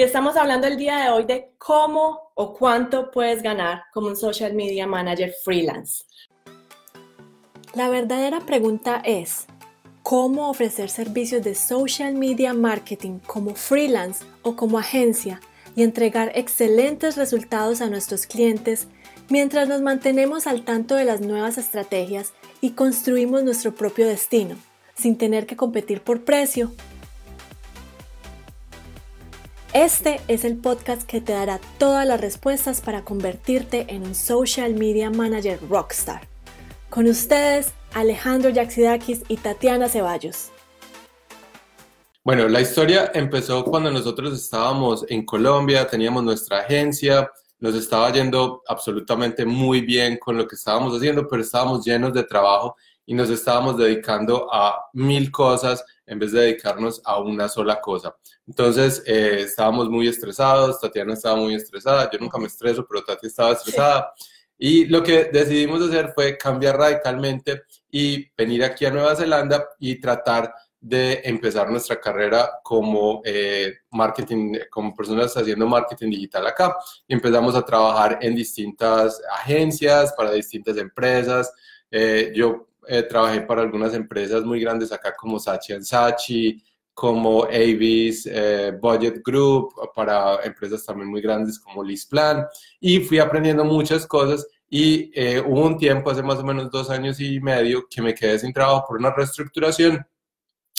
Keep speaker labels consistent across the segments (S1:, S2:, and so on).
S1: y estamos hablando el día de hoy de cómo o cuánto puedes ganar como un social media manager freelance. La verdadera pregunta es, ¿cómo ofrecer servicios de social media marketing como freelance o como agencia y entregar excelentes resultados a nuestros clientes mientras nos mantenemos al tanto de las nuevas estrategias y construimos nuestro propio destino, sin tener que competir por precio? Este es el podcast que te dará todas las respuestas para convertirte en un social media manager rockstar. Con ustedes, Alejandro Yaxidakis y Tatiana Ceballos.
S2: Bueno, la historia empezó cuando nosotros estábamos en Colombia, teníamos nuestra agencia, nos estaba yendo absolutamente muy bien con lo que estábamos haciendo, pero estábamos llenos de trabajo y nos estábamos dedicando a mil cosas en vez de dedicarnos a una sola cosa. Entonces, eh, estábamos muy estresados, Tatiana estaba muy estresada, yo nunca me estreso, pero Tati estaba estresada. Y lo que decidimos hacer fue cambiar radicalmente y venir aquí a Nueva Zelanda y tratar de empezar nuestra carrera como eh, marketing, como personas haciendo marketing digital acá. Y empezamos a trabajar en distintas agencias, para distintas empresas. Eh, yo eh, trabajé para algunas empresas muy grandes acá como Sachi Sachi, como Avis eh, Budget Group, para empresas también muy grandes como Lisplan, y fui aprendiendo muchas cosas y eh, hubo un tiempo, hace más o menos dos años y medio, que me quedé sin trabajo por una reestructuración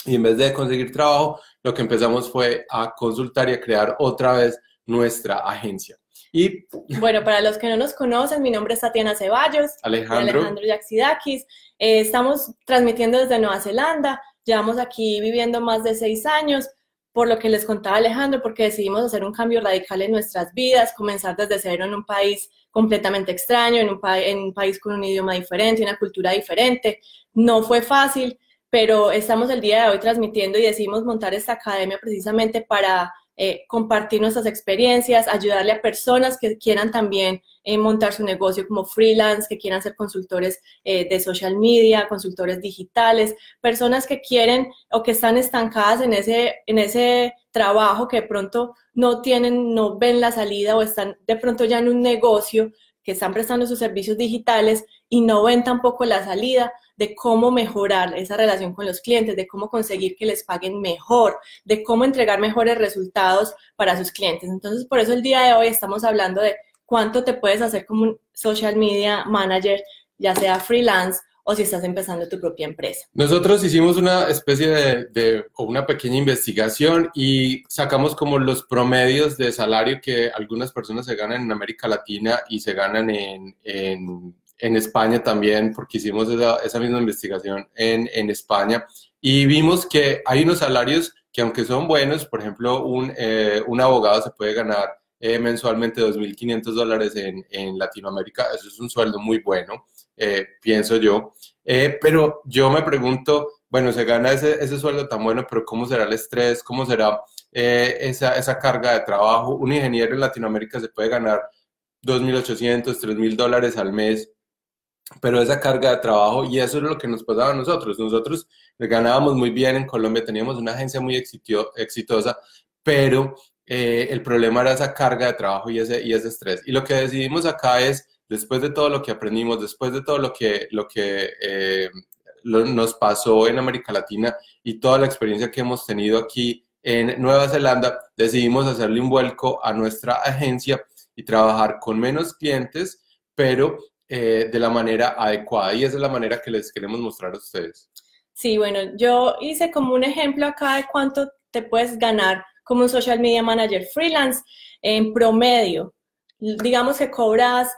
S2: y en vez de conseguir trabajo, lo que empezamos fue a consultar y a crear otra vez nuestra agencia.
S1: Y bueno, para los que no nos conocen, mi nombre es Tatiana Ceballos,
S2: Alejandro,
S1: Alejandro Yaxidakis. Eh, estamos transmitiendo desde Nueva Zelanda. Llevamos aquí viviendo más de seis años, por lo que les contaba Alejandro, porque decidimos hacer un cambio radical en nuestras vidas, comenzar desde cero en un país completamente extraño, en un, en un país con un idioma diferente, una cultura diferente. No fue fácil, pero estamos el día de hoy transmitiendo y decidimos montar esta academia precisamente para eh, compartir nuestras experiencias, ayudarle a personas que quieran también eh, montar su negocio como freelance, que quieran ser consultores eh, de social media, consultores digitales, personas que quieren o que están estancadas en ese, en ese trabajo que de pronto no tienen, no ven la salida o están de pronto ya en un negocio que están prestando sus servicios digitales y no ven tampoco la salida de cómo mejorar esa relación con los clientes, de cómo conseguir que les paguen mejor, de cómo entregar mejores resultados para sus clientes. Entonces, por eso el día de hoy estamos hablando de cuánto te puedes hacer como un social media manager, ya sea freelance o si estás empezando tu propia empresa.
S2: Nosotros hicimos una especie de, una pequeña investigación y sacamos como los promedios de salario que algunas personas se ganan en América Latina y se ganan en en España también, porque hicimos esa, misma investigación en, en, España, y vimos que hay unos salarios que aunque son buenos, por ejemplo, un, eh, un abogado se puede ganar eh, mensualmente 2.500 dólares en, en, Latinoamérica, eso es un sueldo muy bueno, eh, pienso yo, pero yo me pregunto, bueno, se gana ese, ese, sueldo tan bueno, pero ¿cómo será el estrés? ¿Cómo será esa, esa carga de trabajo? Un ingeniero en Latinoamérica se puede ganar 2.800, 3.000 dólares al mes pero esa carga de trabajo, y eso es lo que nos pasaba a nosotros. Nosotros ganábamos muy bien en Colombia, teníamos una agencia muy exitosa, pero eh, el problema era esa carga de trabajo y ese, y ese estrés. Y lo que decidimos acá es, después de todo lo que aprendimos, después de todo lo que, lo que eh, nos pasó en América Latina y toda la experiencia que hemos tenido aquí en Nueva Zelanda, decidimos hacerle un vuelco a nuestra agencia y trabajar con menos clientes, pero eh, de la manera adecuada y esa es la manera que les queremos mostrar a ustedes.
S1: Sí, bueno, yo hice como un ejemplo acá de cuánto te puedes ganar como un social media manager freelance en promedio. Digamos que cobras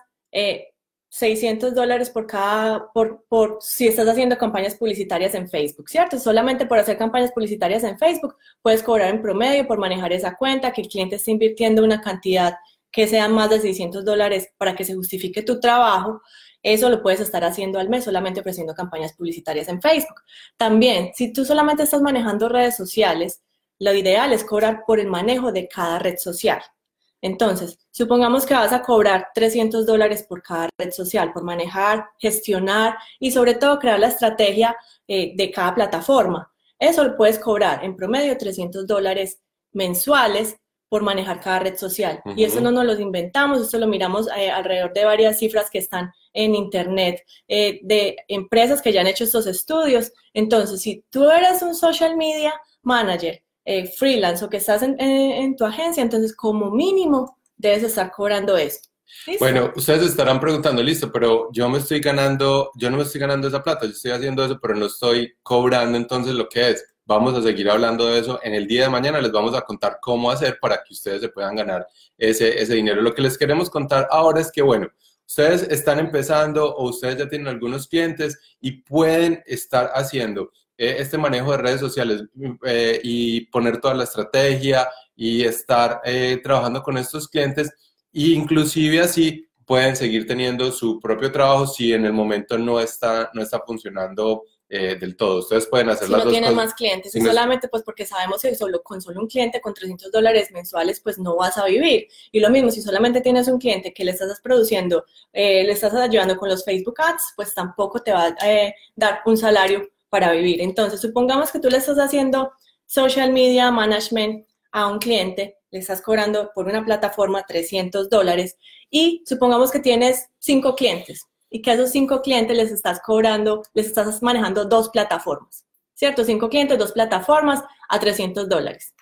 S1: 600 eh, dólares por cada, por, por si estás haciendo campañas publicitarias en Facebook, ¿cierto? Solamente por hacer campañas publicitarias en Facebook puedes cobrar en promedio por manejar esa cuenta, que el cliente esté invirtiendo una cantidad que sean más de 600 dólares para que se justifique tu trabajo, eso lo puedes estar haciendo al mes solamente ofreciendo campañas publicitarias en Facebook. También, si tú solamente estás manejando redes sociales, lo ideal es cobrar por el manejo de cada red social. Entonces, supongamos que vas a cobrar 300 dólares por cada red social, por manejar, gestionar y sobre todo crear la estrategia eh, de cada plataforma. Eso lo puedes cobrar en promedio 300 dólares mensuales por manejar cada red social. Y eso no nos lo inventamos, eso lo miramos eh, alrededor de varias cifras que están en Internet eh, de empresas que ya han hecho estos estudios. Entonces, si tú eres un social media manager, eh, freelance o que estás en, en, tu agencia, entonces como mínimo debes estar cobrando eso.
S2: Bueno, ustedes estarán preguntando, listo, pero yo me estoy ganando, yo no me estoy ganando esa plata, yo estoy haciendo eso, pero no estoy cobrando entonces lo que es. Vamos a seguir hablando de eso. En el día de mañana les vamos a contar cómo hacer para que ustedes se puedan ganar ese, ese dinero. Lo que les queremos contar ahora es que, bueno, ustedes están empezando o ustedes ya tienen algunos clientes y pueden estar haciendo eh, este manejo de redes sociales eh, y poner toda la estrategia y estar eh, trabajando con estos clientes e inclusive así pueden seguir teniendo su propio trabajo si en el momento no está, no está funcionando eh, del todo. Ustedes pueden hacer
S1: si
S2: las
S1: no tienen más clientes, y solamente pues porque sabemos que solo, con solo un cliente con 300 dólares mensuales pues no vas a vivir. Y lo mismo, si solamente tienes un cliente que le estás produciendo, eh, le estás ayudando con los Facebook Ads, pues tampoco te va a eh, dar un salario para vivir. Entonces, supongamos que tú le estás haciendo social media management a un cliente le estás cobrando por una plataforma 300 dólares y supongamos que tienes cinco clientes y que a esos cinco clientes les estás cobrando, les estás manejando dos plataformas, ¿cierto? Cinco clientes, dos plataformas a 300 dólares.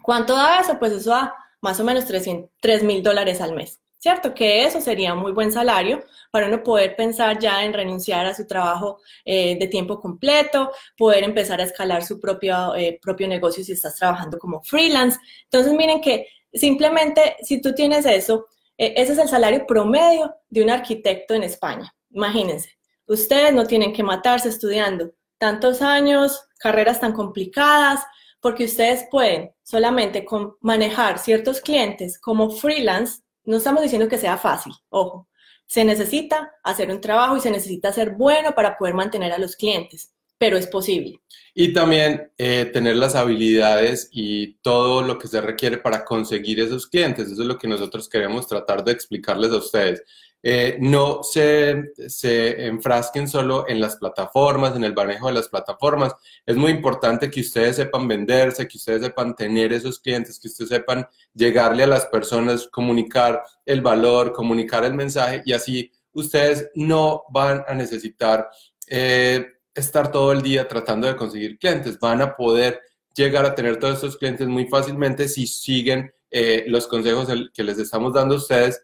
S1: ¿Cuánto da eso? Pues eso da más o menos 3 mil dólares al mes. ¿cierto? Que eso sería un muy buen salario para uno poder pensar ya en renunciar a su trabajo eh, de tiempo completo, poder empezar a escalar su propio, eh, propio negocio si estás trabajando como freelance. Entonces, miren que simplemente si tú tienes eso, ese es el salario promedio de un arquitecto en España. Imagínense, ustedes no tienen que matarse estudiando tantos años, carreras tan complicadas, porque ustedes pueden solamente manejar ciertos clientes como freelance no estamos diciendo que sea fácil, ojo. Se necesita hacer un trabajo y se necesita ser bueno para poder mantener a los clientes, pero es posible.
S2: Y también eh, tener las habilidades y todo lo que se requiere para conseguir esos clientes. Eso es lo que nosotros queremos tratar de explicarles a ustedes. Eh, no se, se, enfrasquen solo en las plataformas, en el manejo de las plataformas. Es muy importante que ustedes sepan venderse, que ustedes sepan tener esos clientes, que ustedes sepan llegarle a las personas, comunicar el valor, comunicar el mensaje y así ustedes no van a necesitar eh, estar todo el día tratando de conseguir clientes. Van a poder llegar a tener todos esos clientes muy fácilmente si siguen eh, los consejos que les estamos dando a ustedes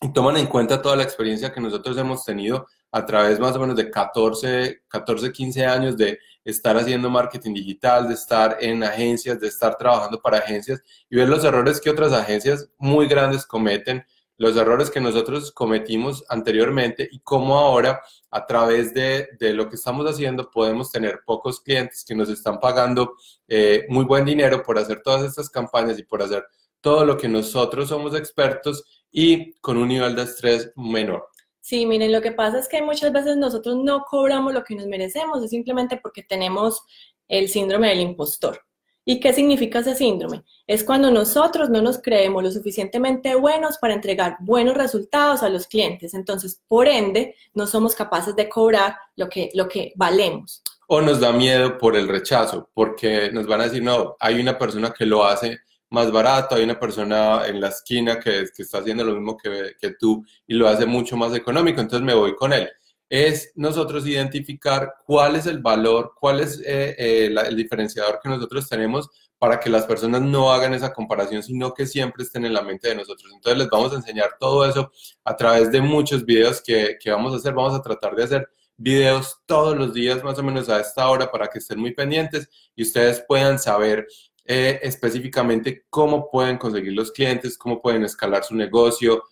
S2: y toman en cuenta toda la experiencia que nosotros hemos tenido a través más o menos de 14, 14, 15 años de estar haciendo marketing digital, de estar en agencias, de estar trabajando para agencias y ver los errores que otras agencias muy grandes cometen, los errores que nosotros cometimos anteriormente y cómo ahora a través de, de lo que estamos haciendo podemos tener pocos clientes que nos están pagando eh, muy buen dinero por hacer todas estas campañas y por hacer todo lo que nosotros somos expertos y con un nivel de estrés menor.
S1: Sí, miren, lo que pasa es que muchas veces nosotros no cobramos lo que nos merecemos, es simplemente porque tenemos el síndrome del impostor. ¿Y qué significa ese síndrome? Es cuando nosotros no nos creemos lo suficientemente buenos para entregar buenos resultados a los clientes. Entonces, por ende, no somos capaces de cobrar lo que, lo que valemos.
S2: O nos da miedo por el rechazo, porque nos van a decir, no, hay una persona que lo hace más barato, hay una persona en la esquina que, que está haciendo lo mismo que, que, tú y lo hace mucho más económico, entonces me voy con él. Es nosotros identificar cuál es el valor, cuál es eh, eh, el diferenciador que nosotros tenemos para que las personas no hagan esa comparación, sino que siempre estén en la mente de nosotros. Entonces les vamos a enseñar todo eso a través de muchos videos que, que vamos a hacer. Vamos a tratar de hacer videos todos los días más o menos a esta hora para que estén muy pendientes y ustedes puedan saber eh, específicamente cómo pueden conseguir los clientes, cómo pueden escalar su negocio,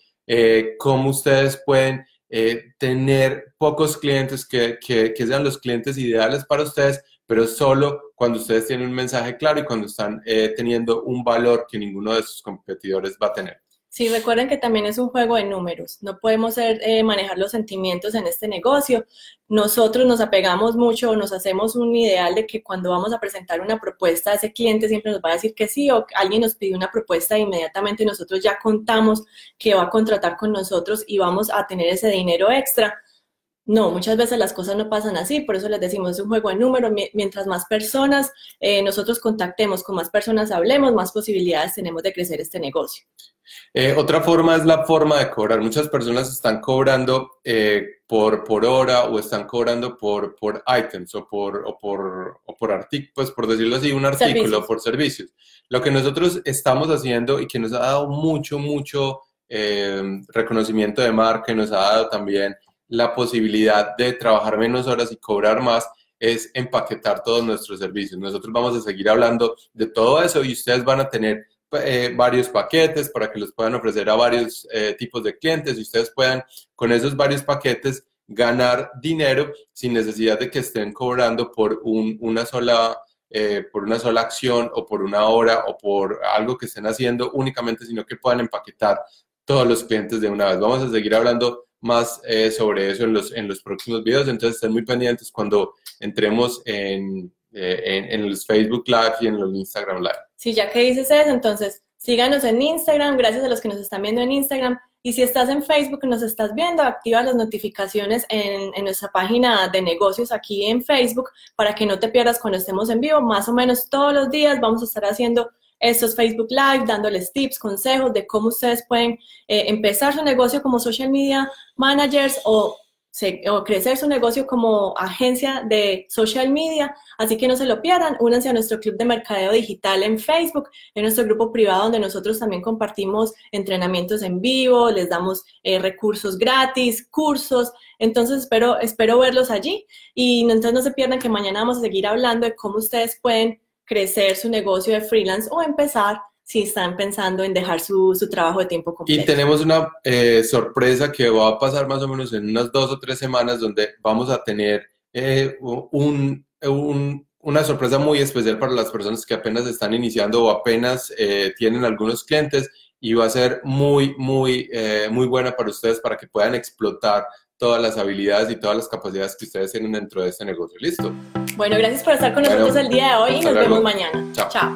S2: cómo ustedes pueden eh, tener pocos clientes que, que, que, sean los clientes ideales para ustedes, pero solo cuando ustedes tienen un mensaje claro y cuando están teniendo un valor que ninguno de sus competidores va a tener.
S1: Sí, recuerden que también es un juego de números. No podemos ser, eh, manejar los sentimientos en este negocio. Nosotros nos apegamos mucho nos hacemos un ideal de que cuando vamos a presentar una propuesta, ese cliente siempre nos va a decir que sí o alguien nos pide una propuesta e inmediatamente nosotros ya contamos que va a contratar con nosotros y vamos a tener ese dinero extra. No, muchas veces las cosas no pasan así, por eso les decimos, es un juego de números, mientras más personas eh, nosotros contactemos, con más personas hablemos, más posibilidades tenemos de crecer este negocio.
S2: Eh, otra forma es la forma de cobrar. Muchas personas están cobrando eh, por, por hora o están cobrando por, por items o por, o por, o por artículos, pues por decirlo así, un artículo, por servicios. Lo que nosotros estamos haciendo y que nos ha dado mucho, mucho reconocimiento de marca y nos ha dado también la posibilidad de trabajar menos horas y cobrar más es empaquetar todos nuestros servicios. Nosotros vamos a seguir hablando de todo eso y ustedes van a tener eh, varios paquetes para que los puedan ofrecer a varios eh, tipos de clientes y ustedes puedan con esos varios paquetes ganar dinero sin necesidad de que estén cobrando por una sola eh, por una sola acción o por una hora o por algo que estén haciendo únicamente, sino que puedan empaquetar todos los clientes de una vez. Vamos a seguir hablando más eh, sobre eso en los, en los próximos videos, entonces estén muy pendientes cuando entremos en, eh, en, en, los Facebook Live y en los Instagram Live.
S1: Sí, ya que dices eso, entonces síganos en Instagram, gracias a los que nos están viendo en Instagram. Y si estás en Facebook y nos estás viendo, activa las notificaciones en, en, nuestra página de negocios aquí en Facebook para que no te pierdas cuando estemos en vivo. Más o menos todos los días vamos a estar haciendo estos Facebook Live, dándoles tips, consejos de cómo ustedes pueden eh, empezar su negocio como social media managers o, crecer su negocio como agencia de social media. Así que no se lo pierdan, únanse a nuestro club de mercadeo digital en Facebook, en nuestro grupo privado donde nosotros también compartimos entrenamientos en vivo, les damos eh, recursos gratis, cursos. Entonces espero, espero verlos allí y entonces no se pierdan que mañana vamos a seguir hablando de cómo ustedes pueden crecer su negocio de freelance o empezar si están pensando en dejar su, su trabajo de tiempo completo.
S2: Y tenemos una eh, sorpresa que va a pasar más o menos en unas dos o tres semanas donde vamos a tener eh, un, un, una sorpresa muy especial para las personas que apenas están iniciando o apenas eh, tienen algunos clientes y va a ser muy, muy, muy buena para ustedes para que puedan explotar todas las habilidades y todas las capacidades que ustedes tienen dentro de este negocio. ¿Listo?
S1: Bueno, gracias por estar con nosotros el día de hoy y nos vemos mañana. Chao.